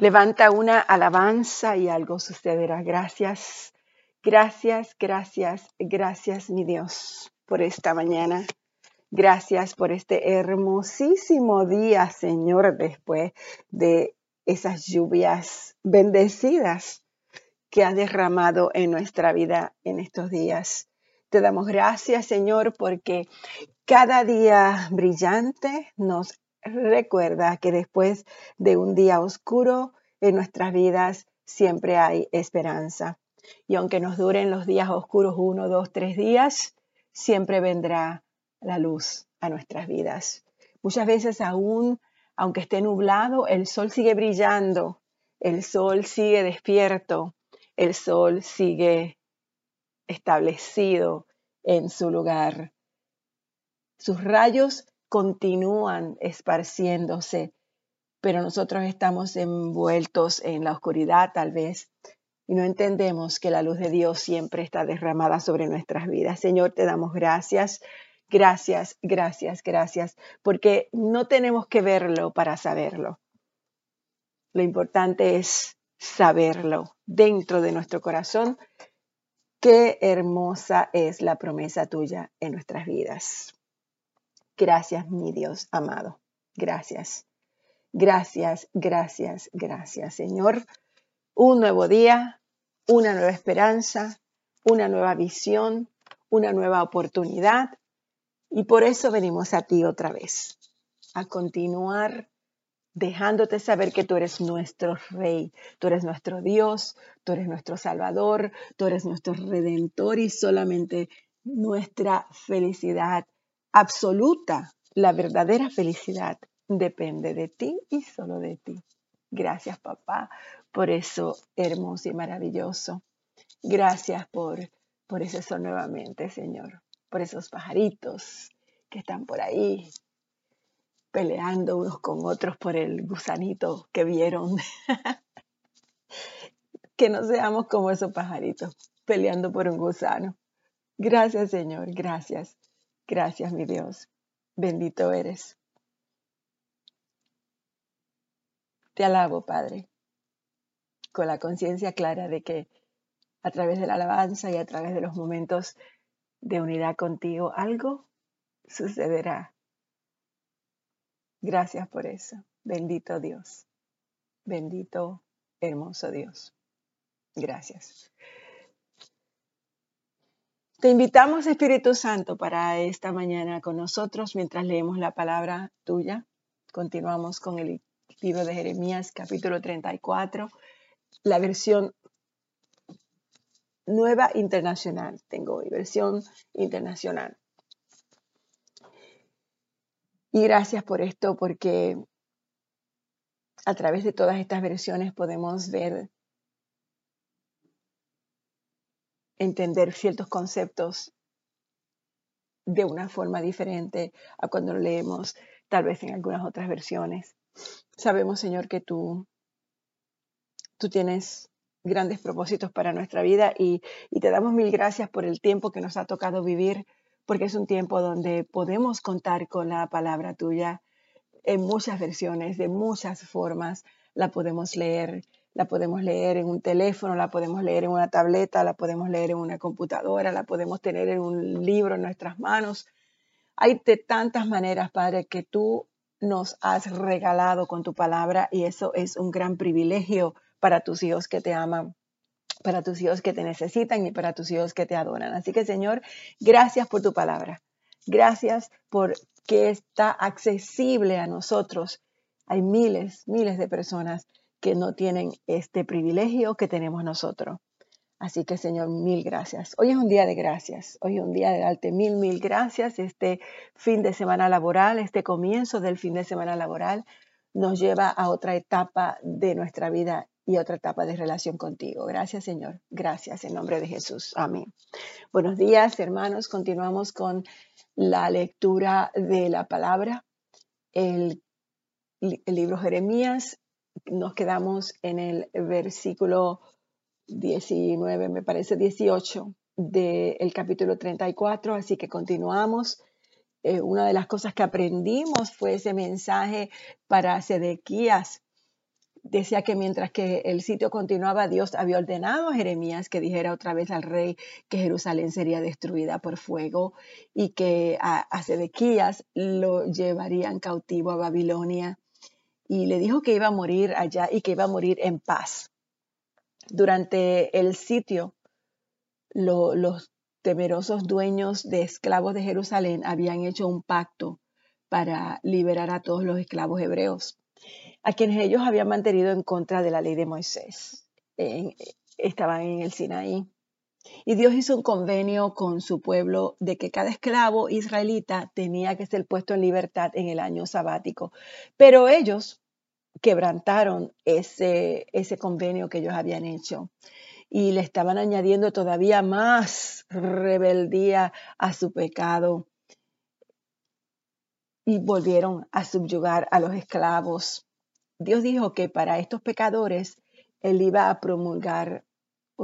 Levanta una alabanza y algo sucederá. Gracias, gracias, gracias, gracias, mi Dios, por esta mañana. Gracias por este hermosísimo día, Señor, después de esas lluvias bendecidas que has derramado en nuestra vida en estos días. Te damos gracias, Señor, porque cada día brillante nos recuerda que después de un día oscuro en nuestras vidas siempre hay esperanza. Y aunque nos duren los días oscuros uno, dos, tres días, siempre vendrá la luz a nuestras vidas. Muchas veces aún, aunque esté nublado, el sol sigue brillando, el sol sigue despierto, el sol sigue establecido en su lugar. Sus rayos continúan esparciéndose, pero nosotros estamos envueltos en la oscuridad tal vez y no entendemos que la luz de Dios siempre está derramada sobre nuestras vidas. Señor, te damos gracias, gracias, gracias, gracias, porque no tenemos que verlo para saberlo. Lo importante es saberlo dentro de nuestro corazón. Qué hermosa es la promesa tuya en nuestras vidas. Gracias, mi Dios amado. Gracias. Gracias, gracias, gracias, Señor. Un nuevo día, una nueva esperanza, una nueva visión, una nueva oportunidad. Y por eso venimos a ti otra vez, a continuar dejándote saber que tú eres nuestro Rey, tú eres nuestro Dios, tú eres nuestro Salvador, tú eres nuestro Redentor y solamente nuestra felicidad absoluta, la verdadera felicidad depende de ti y solo de ti. Gracias, papá, por eso hermoso y maravilloso. Gracias por, por ese nuevamente, Señor, por esos pajaritos que están por ahí peleando unos con otros por el gusanito que vieron. que no seamos como esos pajaritos peleando por un gusano. Gracias, Señor, gracias. Gracias, mi Dios. Bendito eres. Te alabo, Padre, con la conciencia clara de que a través de la alabanza y a través de los momentos de unidad contigo, algo sucederá. Gracias por eso. Bendito Dios. Bendito, hermoso Dios. Gracias. Te invitamos, Espíritu Santo, para esta mañana con nosotros mientras leemos la palabra tuya. Continuamos con el libro de Jeremías, capítulo 34, la versión nueva internacional. Tengo hoy, versión internacional. Y gracias por esto, porque a través de todas estas versiones podemos ver entender ciertos conceptos de una forma diferente a cuando lo leemos tal vez en algunas otras versiones. Sabemos, Señor, que tú, tú tienes grandes propósitos para nuestra vida y, y te damos mil gracias por el tiempo que nos ha tocado vivir, porque es un tiempo donde podemos contar con la palabra tuya en muchas versiones, de muchas formas, la podemos leer la podemos leer en un teléfono, la podemos leer en una tableta, la podemos leer en una computadora, la podemos tener en un libro en nuestras manos. Hay de tantas maneras, Padre, que tú nos has regalado con tu palabra y eso es un gran privilegio para tus hijos que te aman, para tus hijos que te necesitan y para tus hijos que te adoran. Así que, Señor, gracias por tu palabra. Gracias por que está accesible a nosotros. Hay miles, miles de personas que no tienen este privilegio que tenemos nosotros. Así que Señor, mil gracias. Hoy es un día de gracias. Hoy es un día de darte mil, mil gracias. Este fin de semana laboral, este comienzo del fin de semana laboral nos lleva a otra etapa de nuestra vida y otra etapa de relación contigo. Gracias Señor. Gracias en nombre de Jesús. Amén. Buenos días hermanos. Continuamos con la lectura de la palabra. El, el libro Jeremías nos quedamos en el versículo 19, me parece 18 del capítulo 34, así que continuamos. Eh, una de las cosas que aprendimos fue ese mensaje para Sedequías, decía que mientras que el sitio continuaba, Dios había ordenado a Jeremías que dijera otra vez al rey que Jerusalén sería destruida por fuego y que a, a Sedequías lo llevarían cautivo a Babilonia. Y le dijo que iba a morir allá y que iba a morir en paz. Durante el sitio, los temerosos dueños de esclavos de Jerusalén habían hecho un pacto para liberar a todos los esclavos hebreos a quienes ellos habían mantenido en contra de la ley de Moisés. estaban en el Sinaí. Y Dios hizo un convenio con su pueblo de que cada esclavo israelita tenía que ser puesto en libertad en el año sabático. Pero ellos quebrantaron ese, ese convenio que ellos habían hecho y le estaban añadiendo todavía más rebeldía a su pecado y volvieron a subyugar a los esclavos. Dios dijo que para estos pecadores Él iba a promulgar,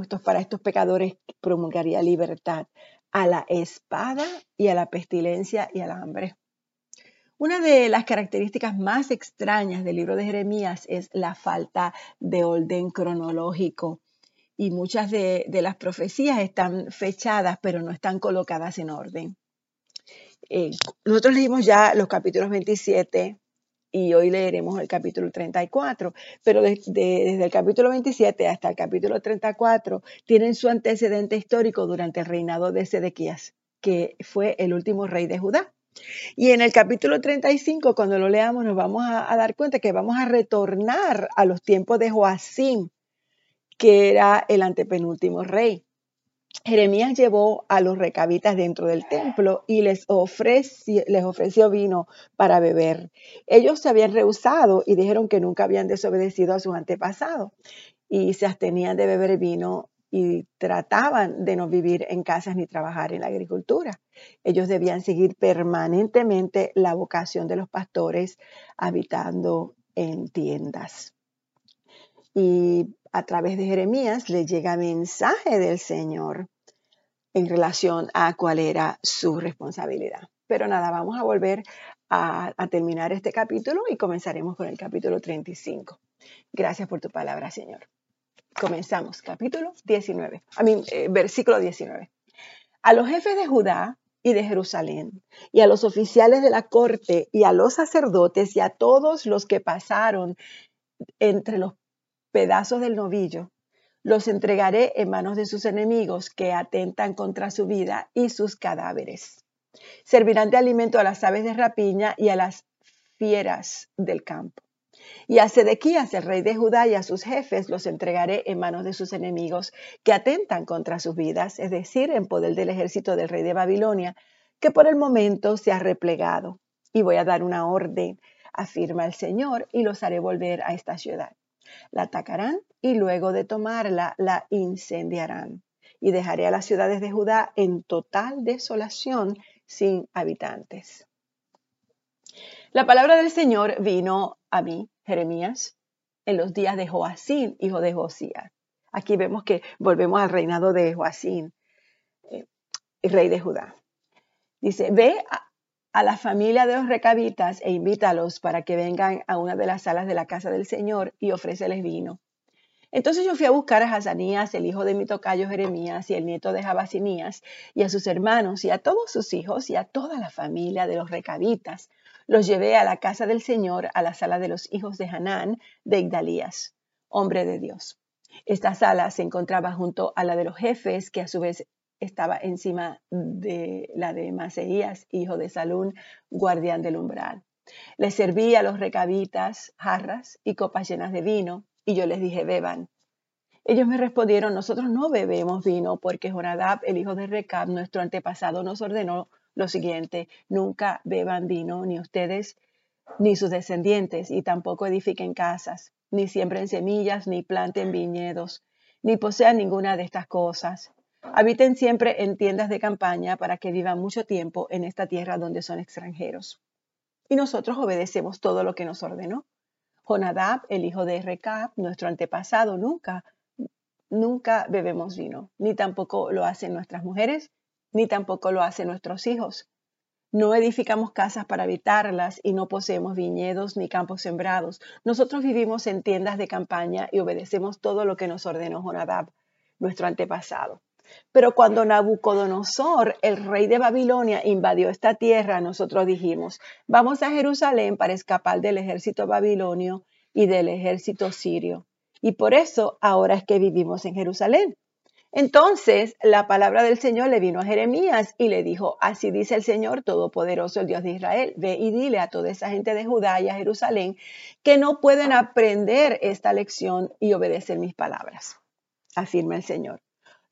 estos, para estos pecadores promulgaría libertad a la espada y a la pestilencia y al hambre. Una de las características más extrañas del libro de Jeremías es la falta de orden cronológico. Y muchas de, las profecías están fechadas, pero no están colocadas en orden. Eh, nosotros leímos ya los capítulos 27, y hoy leeremos el capítulo 34, pero desde el capítulo 27 hasta el capítulo 34 tienen su antecedente histórico durante el reinado de Sedequías, que fue el último rey de Judá. Y en el capítulo 35, cuando lo leamos, nos vamos a, a dar cuenta que vamos a retornar a los tiempos de Joacim, que era el antepenúltimo rey. Jeremías llevó a los recabitas dentro del templo y les ofreció, vino para beber. Ellos se habían rehusado y dijeron que nunca habían desobedecido a sus antepasados y se abstenían de beber vino y trataban de no vivir en casas ni trabajar en la agricultura. Ellos debían seguir permanentemente la vocación de los pastores habitando en tiendas. Y a través de Jeremías le llega mensaje del Señor en relación a cuál era su responsabilidad. Pero nada, vamos a volver a, terminar este capítulo y comenzaremos con el capítulo 35. Gracias por tu palabra, Señor. Comenzamos, capítulo 19, a mí, versículo 19. A los jefes de Judá y de Jerusalén, y a los oficiales de la corte, y a los sacerdotes, y a todos los que pasaron entre los pedazos del novillo, los entregaré en manos de sus enemigos que atentan contra su vida y sus cadáveres. Servirán de alimento a las aves de rapiña y a las fieras del campo. Y a Sedequías, el rey de Judá, y a sus jefes los entregaré en manos de sus enemigos que atentan contra sus vidas, es decir, en poder del ejército del rey de Babilonia, que por el momento se ha replegado. Y voy a dar una orden, afirma el Señor, y los haré volver a esta ciudad la atacarán y luego de tomarla la incendiarán. Y dejaré a las ciudades de Judá en total desolación sin habitantes. La palabra del Señor vino a mí, Jeremías, en los días de Joacín, hijo de Josías. Aquí vemos que volvemos al reinado de Joacín, eh, rey de Judá. Dice, ve a la familia de los recabitas e invítalos para que vengan a una de las salas de la casa del Señor y ofréceles vino. Entonces yo fui a buscar a Hazanías, el hijo de mi tocayo Jeremías, y el nieto de Jabasinías, y a sus hermanos, y a todos sus hijos, y a toda la familia de los recabitas. Los llevé a la casa del Señor, a la sala de los hijos de Hanán, de Igdalías, hombre de Dios. Esta sala se encontraba junto a la de los jefes, que a su vez estaba encima de la de Maseías, hijo de Salún, guardián del umbral. Les serví a los recabitas jarras y copas llenas de vino, y yo les dije, beban. Ellos me respondieron, nosotros no bebemos vino, porque Jonadab, el hijo de Recab, nuestro antepasado, nos ordenó lo siguiente, nunca beban vino, ni ustedes ni sus descendientes, y tampoco edifiquen casas, ni siembren semillas, ni planten viñedos, ni posean ninguna de estas cosas Habiten siempre en tiendas de campaña para que vivan mucho tiempo en esta tierra donde son extranjeros. Y nosotros obedecemos todo lo que nos ordenó. Jonadab, el hijo de Recab, nuestro antepasado, nunca, nunca bebemos vino, ni tampoco lo hacen nuestras mujeres, ni tampoco lo hacen nuestros hijos. No edificamos casas para habitarlas y no poseemos viñedos ni campos sembrados. Nosotros vivimos en tiendas de campaña y obedecemos todo lo que nos ordenó Jonadab, nuestro antepasado. Pero cuando Nabucodonosor, el rey de Babilonia, invadió esta tierra, nosotros dijimos, vamos a Jerusalén para escapar del ejército babilonio y del ejército sirio. Y por eso ahora es que vivimos en Jerusalén. Entonces la palabra del Señor le vino a Jeremías y le dijo, así dice el Señor Todopoderoso, el Dios de Israel, ve y dile a toda esa gente de Judá y a Jerusalén que no pueden aprender esta lección y obedecer mis palabras, afirma el Señor.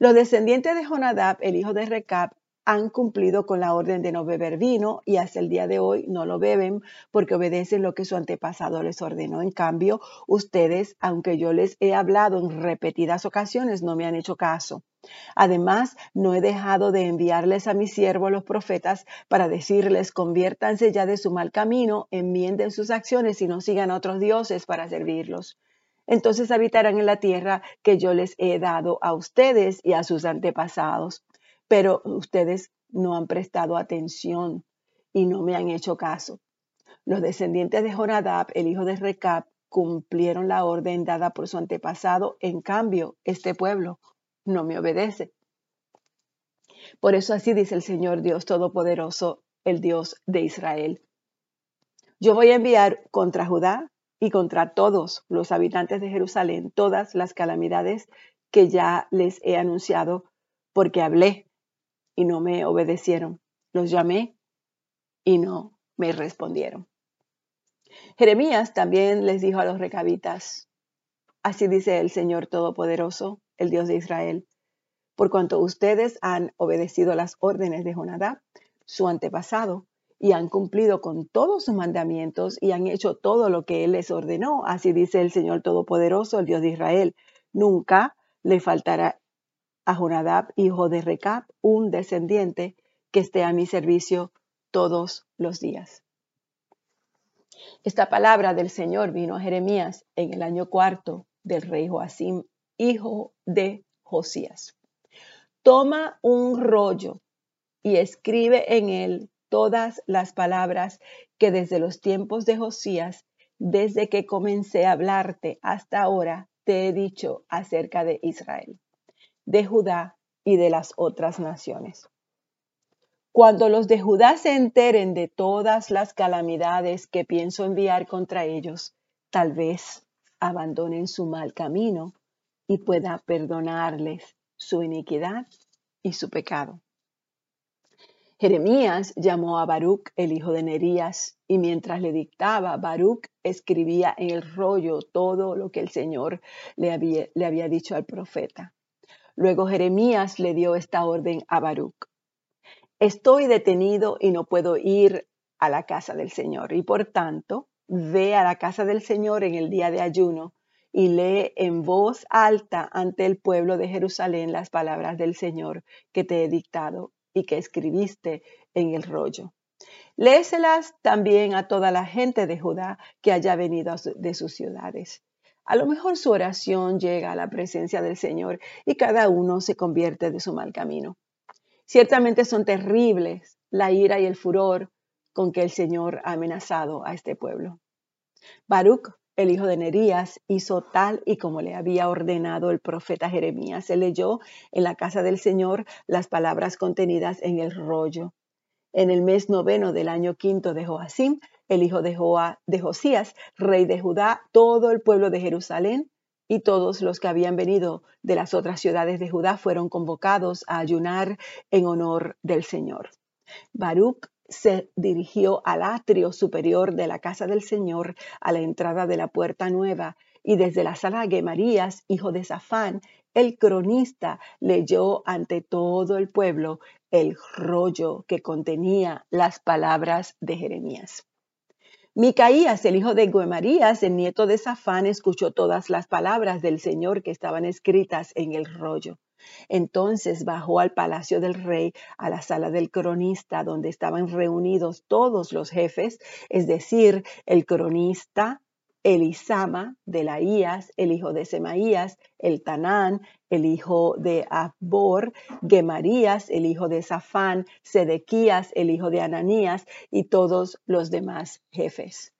Los descendientes de Jonadab, el hijo de Recab, han cumplido con la orden de no beber vino y hasta el día de hoy no lo beben porque obedecen lo que su antepasado les ordenó. En cambio, ustedes, aunque yo les he hablado en repetidas ocasiones, no me han hecho caso. Además, no he dejado de enviarles a mis siervos los profetas para decirles, conviértanse ya de su mal camino, enmienden sus acciones y no sigan a otros dioses para servirlos. Entonces habitarán en la tierra que yo les he dado a ustedes y a sus antepasados pero ustedes no han prestado atención y no me han hecho caso. Los descendientes de Jonadab, el hijo de Recab, cumplieron la orden dada por su antepasado. En cambio, este pueblo no me obedece. Por eso así dice el Señor Dios Todopoderoso, el Dios de Israel. Yo voy a enviar contra Judá y contra todos los habitantes de Jerusalén todas las calamidades que ya les he anunciado, porque hablé y no me obedecieron. Los llamé y no me respondieron. Jeremías también les dijo a los recabitas, así dice el Señor Todopoderoso, el Dios de Israel, por cuanto ustedes han obedecido las órdenes de Jonadab, su antepasado, y han cumplido con todos sus mandamientos y han hecho todo lo que Él les ordenó, así dice el Señor Todopoderoso, el Dios de Israel, nunca le faltará a Jonadab, hijo de Recab, un descendiente que esté a mi servicio todos los días. Esta palabra del Señor vino a Jeremías en el año cuarto del rey Joacim, hijo de Josías. Toma un rollo y escribe en él todas las palabras que desde los tiempos de Josías, desde que comencé a hablarte hasta ahora, te he dicho acerca de Israel de Judá y de las otras naciones. Cuando los de Judá se enteren de todas las calamidades que pienso enviar contra ellos, tal vez abandonen su mal camino y pueda perdonarles su iniquidad y su pecado. Jeremías llamó a Baruch, el hijo de Nerías, y mientras le dictaba, Baruch escribía en el rollo todo lo que el Señor le había, dicho al profeta. Luego Jeremías le dio esta orden a Baruch. Estoy detenido y no puedo ir a la casa del Señor y por tanto ve a la casa del Señor en el día de ayuno y lee en voz alta ante el pueblo de Jerusalén las palabras del Señor que te he dictado y que escribiste en el rollo. Léeselas también a toda la gente de Judá que haya venido de sus ciudades a lo mejor su oración llega a la presencia del Señor y cada uno se convierte de su mal camino. Ciertamente son terribles la ira y el furor con que el Señor ha amenazado a este pueblo. Baruch, el hijo de Nerías, hizo tal y como le había ordenado el profeta Jeremías. Se leyó en la casa del Señor las palabras contenidas en el rollo. En el mes noveno del año quinto de Joacim, el hijo de, Joa, de Josías, rey de Judá, todo el pueblo de Jerusalén y todos los que habían venido de las otras ciudades de Judá fueron convocados a ayunar en honor del Señor. Baruch se dirigió al atrio superior de la casa del Señor a la entrada de la puerta nueva y desde la sala Gemarías, hijo de Safán, el cronista leyó ante todo el pueblo el rollo que contenía las palabras de Jeremías. Micaías, el hijo de Guemarías, el nieto de Safán, escuchó todas las palabras del Señor que estaban escritas en el rollo. Entonces bajó al palacio del rey, a la sala del cronista, donde estaban reunidos todos los jefes, es decir, el cronista, Elisama de Laías, el hijo de Semaías, el Tanán, el hijo de Abor, Gemarías, el hijo de Safán, Sedequías, el hijo de Ananías, y todos los demás jefes.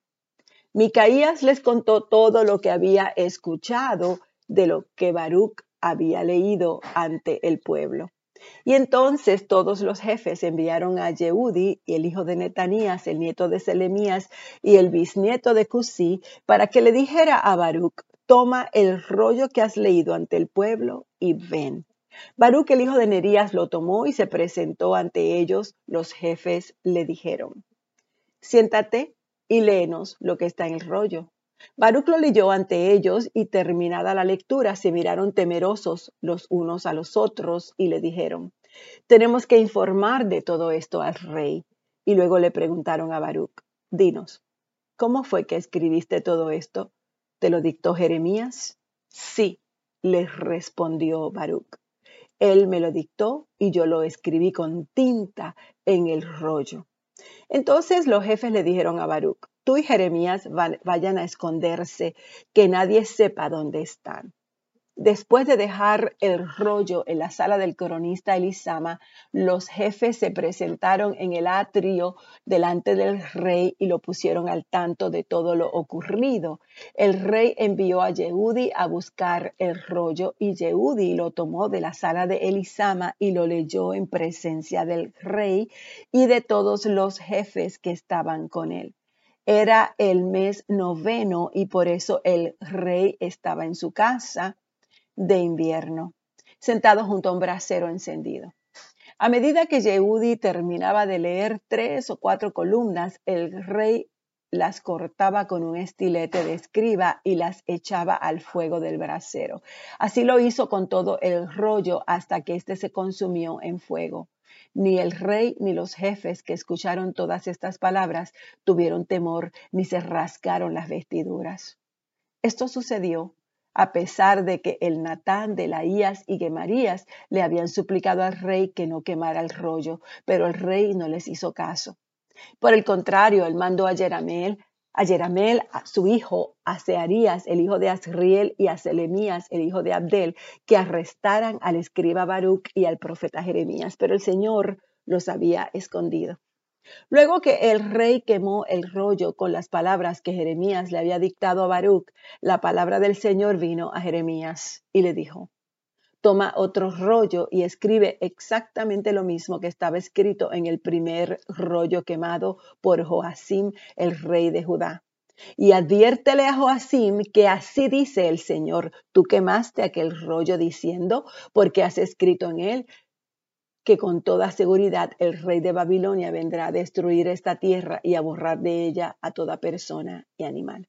Micaías les contó todo lo que había escuchado de lo que Baruch había leído ante el pueblo. Y entonces todos los jefes enviaron a Yehudi, el hijo de Netanías, el nieto de Selemías y el bisnieto de Cusí, para que le dijera a Baruch, toma el rollo que has leído ante el pueblo y ven. Baruch, el hijo de Nerías, lo tomó y se presentó ante ellos. Los jefes le dijeron, siéntate y léenos lo que está en el rollo. Baruch lo leyó ante ellos y terminada la lectura se miraron temerosos los unos a los otros y le dijeron, tenemos que informar de todo esto al rey. Y luego le preguntaron a Baruch, dinos, ¿cómo fue que escribiste todo esto? ¿Te lo dictó Jeremías? Sí, les respondió Baruch. Él me lo dictó y yo lo escribí con tinta en el rollo. Entonces los jefes le dijeron a Baruch, tú y Jeremías vayan a esconderse, que nadie sepa dónde están. Después de dejar el rollo en la sala del cronista Elisama, los jefes se presentaron en el atrio delante del rey y lo pusieron al tanto de todo lo ocurrido. El rey envió a Yehudi a buscar el rollo y Yehudi lo tomó de la sala de Elisama y lo leyó en presencia del rey y de todos los jefes que estaban con él. Era el mes noveno y por eso el rey estaba en su casa de invierno, sentado junto a un brasero encendido. A medida que Yehudi terminaba de leer tres o cuatro columnas, el rey las cortaba con un estilete de escriba y las echaba al fuego del brasero. Así lo hizo con todo el rollo hasta que éste se consumió en fuego. Ni el rey ni los jefes que escucharon todas estas palabras tuvieron temor ni se rasgaron las vestiduras. Esto sucedió a pesar de que el Natán de Laías y Gemarías le habían suplicado al rey que no quemara el rollo, pero el rey no les hizo caso. Por el contrario, él mandó a Jeramel, a Jeramel, su hijo, a Searías, el hijo de Azriel, y a Selemías, el hijo de Abdel, que arrestaran al escriba Baruch y al profeta Jeremías, pero el Señor los había escondido. Luego que el rey quemó el rollo con las palabras que Jeremías le había dictado a Baruch, la palabra del Señor vino a Jeremías y le dijo, toma otro rollo y escribe exactamente lo mismo que estaba escrito en el primer rollo quemado por Joacim, el rey de Judá. Y adviértele a Joacim que así dice el Señor, tú quemaste aquel rollo diciendo, porque has escrito en él, que con toda seguridad el rey de Babilonia vendrá a destruir esta tierra y a borrar de ella a toda persona y animal.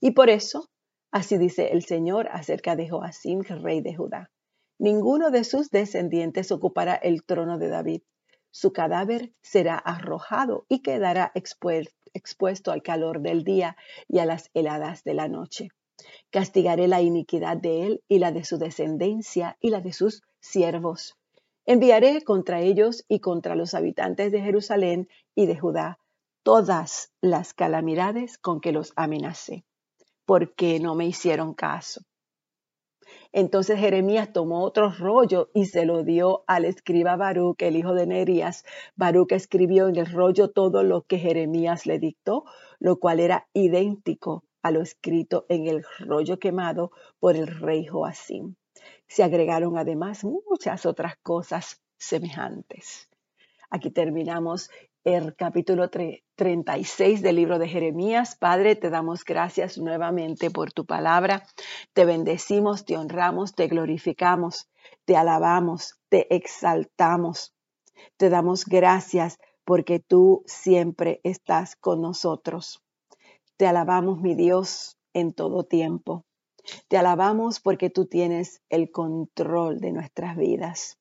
Y por eso, así dice el Señor acerca de Joacim, rey de Judá. Ninguno de sus descendientes ocupará el trono de David. Su cadáver será arrojado y quedará expuesto al calor del día y a las heladas de la noche. Castigaré la iniquidad de él y la de su descendencia y la de sus siervos Enviaré contra ellos y contra los habitantes de Jerusalén y de Judá todas las calamidades con que los amenacé, porque no me hicieron caso. Entonces Jeremías tomó otro rollo y se lo dio al escriba Baruch, el hijo de Nerías. Baruch escribió en el rollo todo lo que Jeremías le dictó, lo cual era idéntico a lo escrito en el rollo quemado por el rey Joacim se agregaron además muchas otras cosas semejantes. Aquí terminamos el capítulo 36 del libro de Jeremías. Padre, te damos gracias nuevamente por tu palabra. Te bendecimos, te honramos, te glorificamos, te alabamos, te exaltamos. Te damos gracias porque tú siempre estás con nosotros. Te alabamos, mi Dios, en todo tiempo. Te alabamos porque tú tienes el control de nuestras vidas.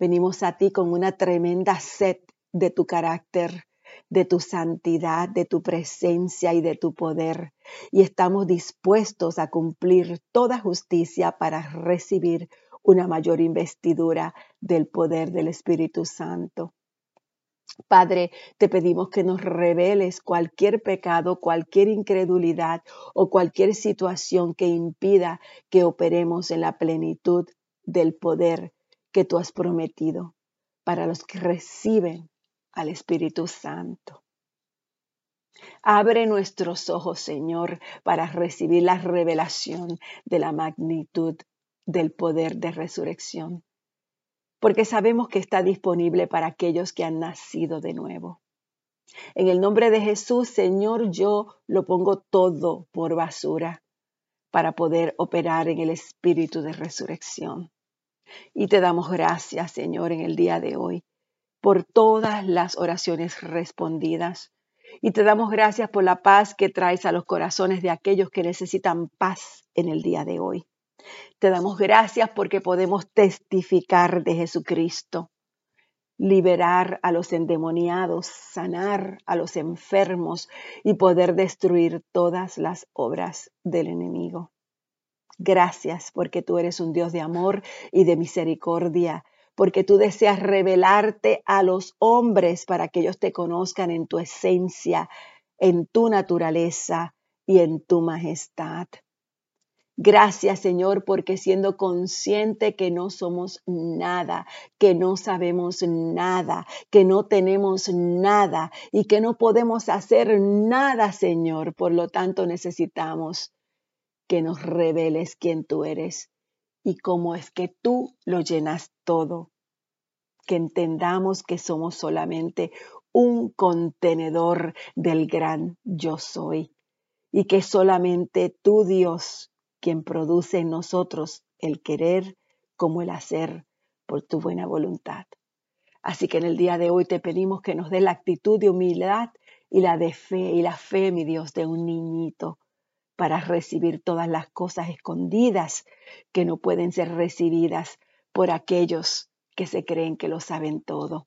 Venimos a ti con una tremenda sed de tu carácter, de tu santidad, de tu presencia y de tu poder. Y estamos dispuestos a cumplir toda justicia para recibir una mayor investidura del poder del Espíritu Santo. Padre, te pedimos que nos reveles cualquier pecado, cualquier incredulidad o cualquier situación que impida que operemos en la plenitud del poder que tú has prometido para los que reciben al Espíritu Santo. Abre nuestros ojos, Señor, para recibir la revelación de la magnitud del poder de resurrección porque sabemos que está disponible para aquellos que han nacido de nuevo. En el nombre de Jesús, Señor, yo lo pongo todo por basura para poder operar en el espíritu de resurrección. Y te damos gracias, Señor, en el día de hoy por todas las oraciones respondidas. Y te damos gracias por la paz que traes a los corazones de aquellos que necesitan paz en el día de hoy. Te damos gracias porque podemos testificar de Jesucristo, liberar a los endemoniados, sanar a los enfermos y poder destruir todas las obras del enemigo. Gracias porque tú eres un Dios de amor y de misericordia, porque tú deseas revelarte a los hombres para que ellos te conozcan en tu esencia, en tu naturaleza y en tu majestad. Gracias Señor porque siendo consciente que no somos nada, que no sabemos nada, que no tenemos nada y que no podemos hacer nada Señor, por lo tanto necesitamos que nos reveles quién tú eres y cómo es que tú lo llenas todo, que entendamos que somos solamente un contenedor del gran yo soy y que solamente tú Dios quien produce en nosotros el querer como el hacer por tu buena voluntad. Así que en el día de hoy te pedimos que nos dé la actitud de humildad y la de fe y la fe, mi Dios, de un niñito para recibir todas las cosas escondidas que no pueden ser recibidas por aquellos que se creen que lo saben todo.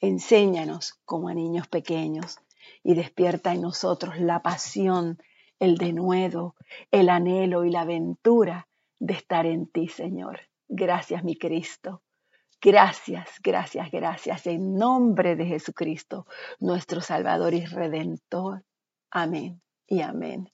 Enséñanos como a niños pequeños y despierta en nosotros la pasión el denuedo, el anhelo y la aventura de estar en ti, Señor. Gracias, mi Cristo. Gracias, gracias, gracias. En nombre de Jesucristo, nuestro Salvador y Redentor. Amén y amén.